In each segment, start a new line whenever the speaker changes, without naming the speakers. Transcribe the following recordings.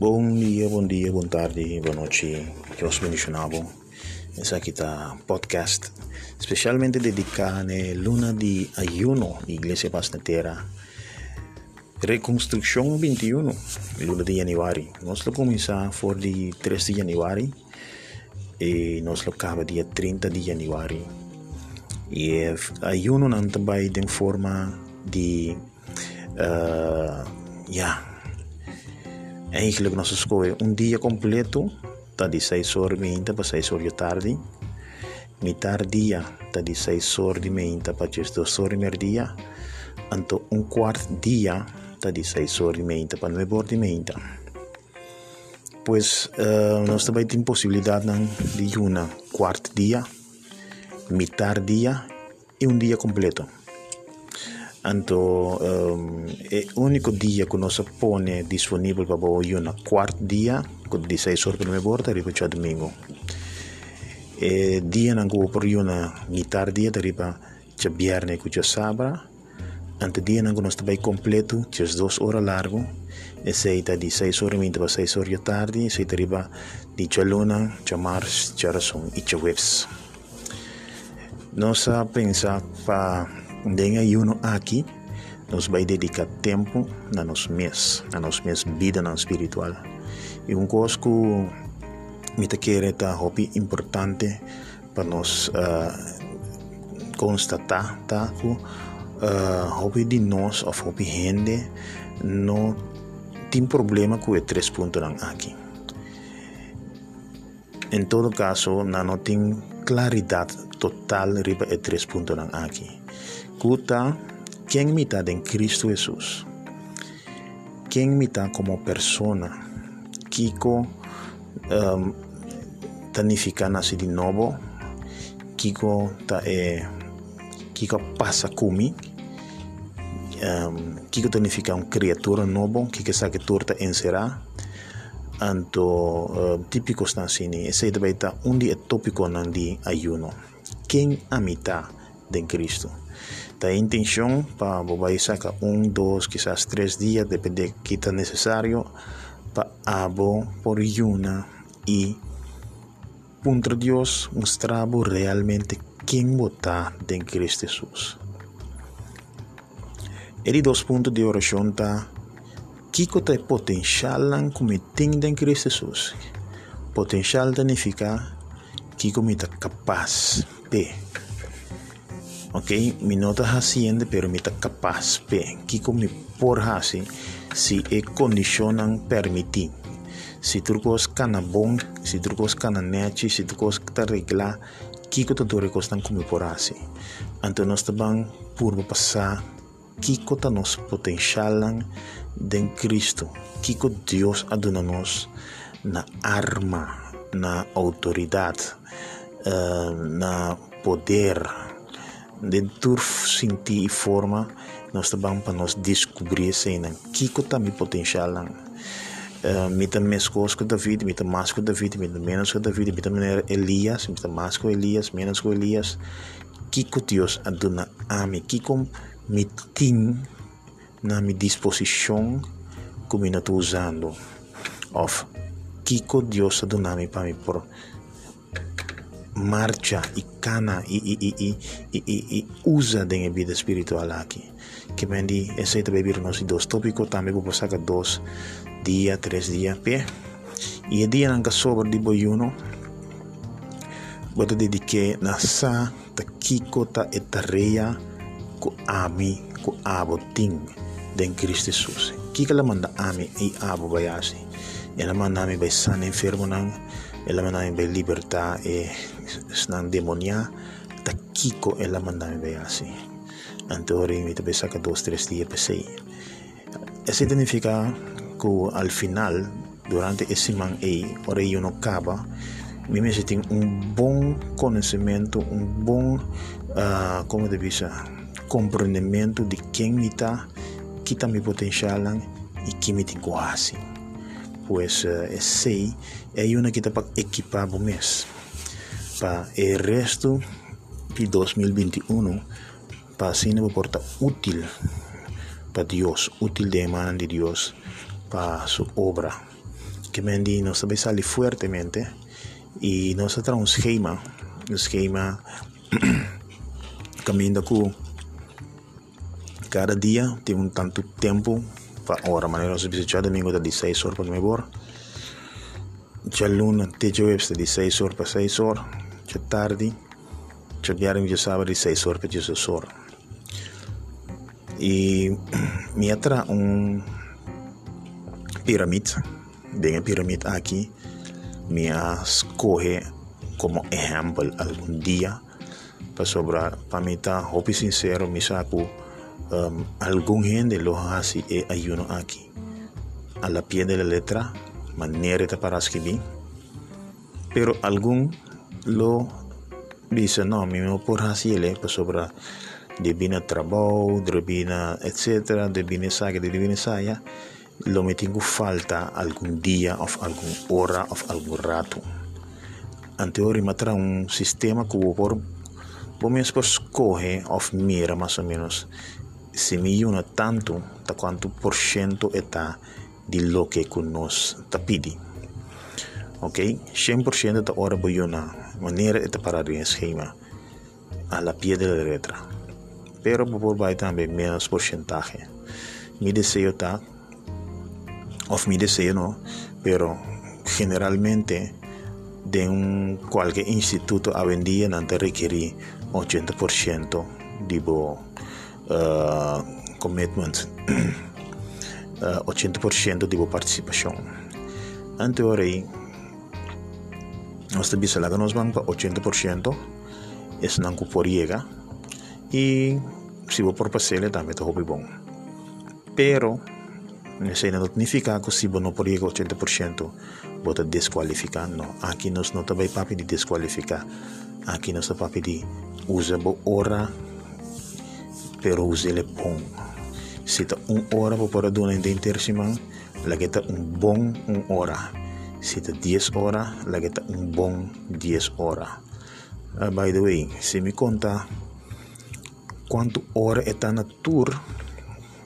Buon dia, buon dia, buon tardi, buon buonanotte, che lo benedicionavo. Esa kita podcast, specialmente dedicata a luna di ayuno, Iglesia Paz na Terra. 21, luna di Januari. Nos lo comienza por 3 di Januari e nos lo acaba día 30 di Januari. E el non è in forma di... Uh, yeah, eigenlijk nós escolhe um dia completo, tá de 6 horas e 20 para 6 horas da tarde. Metade dia, tá de 6 horas e 20 para 2 horas e meia. Então, um quarto dia, tá de 6 horas e 20 para 9 horas e meia. Pois, uh, nós também temos possibilidade de uma quarto dia, metade dia e um dia completo. Então, um, é o único dia que nós põe disponível para o na quarto dia, que de 6 horas para borda, arriba a domingo. E dia não go por na mitad dia, arriba a viernes que sabra. Ante dia não nós também completo, que 2 horas largo. E sei de 6 horas e para 6 horas da tarde, e sei arriba de chaluna, chamars, charason e chawebs. Nós pensamos para Denga ayuno aqui nos vai dedicar tempo na nosso mês, na nossa mês vida na espiritual. E um coisa que me tá hobby importante para nós uh, constatar tá que uh, hobby de nós ou hobby gente não tem problema com o três pontos aqui. Em todo caso, não tem claridade total riba e três pontos aqui. Escuta quem me está em Cristo Jesus. Quem me está como persona. Kiko um, tanifica nasce de novo. Kiko ta é Kiko passa comigo. Um, Kiko tanifica uma criatura novo. Kiko sabe que torta encerrar. Anto uh, típico está assim. Esse também está um dia tópico de ayuno. Quem a mitad de Cristo. La intención para voy sacar un, dos, quizás tres días, depende de qué tan necesario, para abo por una y punto Dios mostrar realmente quién vota en Cristo Jesús. El dos puntos de oración está Kiko te potencial como en Cristo Jesús. Potencial significa Kiko me capaz de ok mi nota haciendo pero mi capaz pe. Kiko mi por hasi si e condicionan permitir si turcos cana bom si turcos cana nechi si turcos ta regla kiko ta dore costan como por hasi anto nos taban purbo passar kiko ta nos potencialan den Cristo. Kiko Dios aduna nos na arma na autoridade uh, na poder de turf sentir e forma nós também para nós descobrir que que tá mi potencial lang uh, mita coisas que David mita mais que David mita menos que David mita menos Elias mita mais que Elias menos que Elias. Que Deus aduna a mim? Que com me tem na minha disposição como eu estou usando? Of que Deus aduna mim para mim por marcha e cana e usa de vida espiritual aqui Que bendi, aceita bebernos dos tópicos também vou pasar dos días, três dias pie. e el día en que sobre de boyuno, te dedicar na sa, ta e ta etareya, co ami, ko aboting, de Cristo Jesus. que galera manda ami, e abo assim? Ela manda ami vai san enfermo nang, ela manda ami bay libertad e snan demonia. Ta kiko ela mandami bayasi ante ori mi te saca dos tres días pesei eso significa que al final durante ese man e ora io no acaba mi me tengo un buen conocimiento un buen uh, como dice comprendimiento de quién me está quita mi potencial y quién me tengo así pues ese es una que para equipar mes. Para el resto de 2021 para así nos porta útil. Para Dios, útil de mano de Dios para su obra. que me no sabe salir fuertemente y nos trae un esquema un esquema caminando con cada día tiene un tanto tiempo ahora manera se dice domingo de 16 horas para mejor ya luna te jueves de 16 horas para 6 horas ya tarde ya viernes ya sábado de 6 horas para 16 horas y me atrae un pirámide de la pirámide aquí. Me escoge como ejemplo algún día para sobrar para mí está sincero me saco um, algún gente lo hace e ayuno aquí. A la pie de la letra manera de para escribir. Pero algún lo dice no me no por hacerle para sobrar de bina trabajo de bina etcétera de bina saga de bina saya lo me tengo falta algún día o alguna hora o algún rato. Anteriormente matra un sistema que por por escoger o mira más o menos una tanto ta cuánto por ciento está de lo que nos ta pidi. Ok, 100% de hora voy una manera de parar el esquema a la pie de la letra. Pero por vai también menos porcentaje. Mi deseo está of mi deseo, ¿no? Pero generalmente de un cualquier instituto a vendía te requiere 80% de uh, commitment, 80% de participação participação. Anterior aí, nós temos que nós vamos 80%, isso não cuporiega, e se vou por parcela também está bom. Pero, isso não significa que se não por 80% você desqualifica não. Aqui nós não temos papo de desqualificar. Aqui nós papo de usar boa hora pero use ele bom. Se tá uma hora para poder dar em que tá um bom uma hora. Se tá 10 horas, lá que tá um bom 10 horas. Uh, by the way, se me conta quanto hora está na tour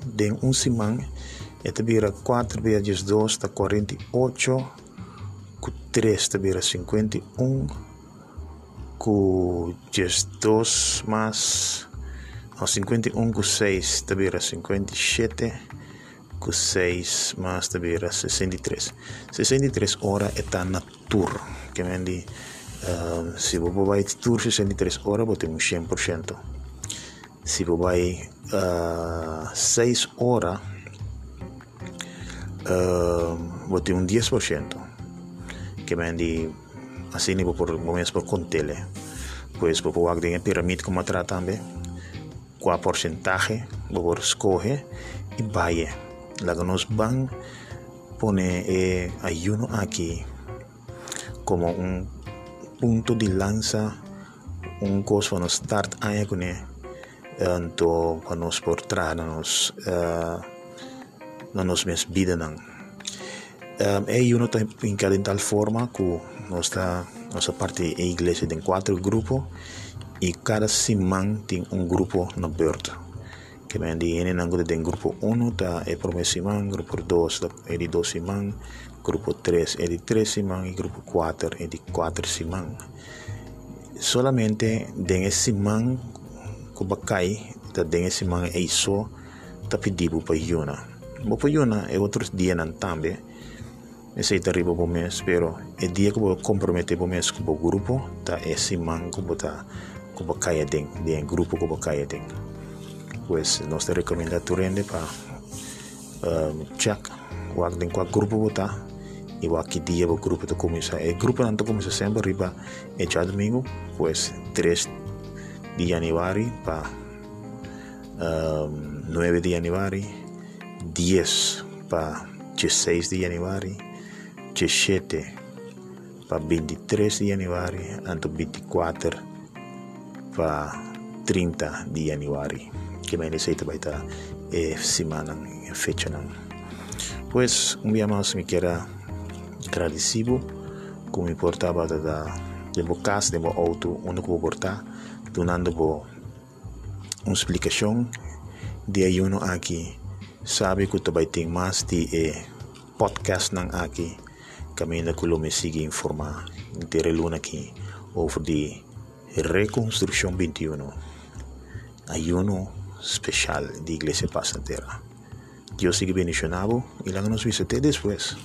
de um semana, Esta vira 4 vezes 2 está 48. Com 3 está vira 51. Com 2 mais. Não, 51 com 6 está vira 57. Com 6 mais vira 63. 63 horas está na tour. Que vende. Uh, se você vai tour 63 horas, você tem um 100%. Se você vai uh, 6 horas, uh, boté un 10% que vendí así ni por momentos por contele pues por poder en pirámide como trata también cuál porcentaje por escoge y vaya la que nos van pone eh, ayuno aquí como un punto de lanza un cosa para nos start ahí con tanto para nos portar nos uh, nos mes vida. Um, e uno está pincado en tal forma que nuestra, nuestra parte de iglesia tiene cuatro grupos e cada carsi manti un gruppo na beurt che ben di ene nango de gruppo 1 ta e promessi man gruppo 2 e di 2 man gruppo 3 e di 3 man e gruppo 4 e di 4 man. Solamente den siman kubakai ta den siman e iso tapidibu pa yuna bo pa yuna e outros dia nan tambe e sei tarriba bo mes pero e dia ko comprometebo mes kubo grupo ta e siman kubo ta como calle den den grupo como calle den pues nos recomendatoriende pa um, check wak den kwa grupo bota e wak ki dia bo grupo to começa e grupo nanto começa sempre riba e já domingo pues 3 de januari pa um, 9 de januari 10 pa 16 de januari 17 pa 23 de januari anto 24 pa 30 di January. Que may nisay tabayta eh, semana ng fecha ng. Pues, un día más me queda agradecido como importaba da, da de bocas de meu auto, onde que vou portar, donando bo uma explicação de aí ayuno aqui. Sabe que também tem mais de eh, podcast nang aqui. Kami na kulo me sige informa intereluna aqui over the reconstrução 21 ayuno especial de Iglesia Paz. Dios sigue bendicionado y la nos visite después.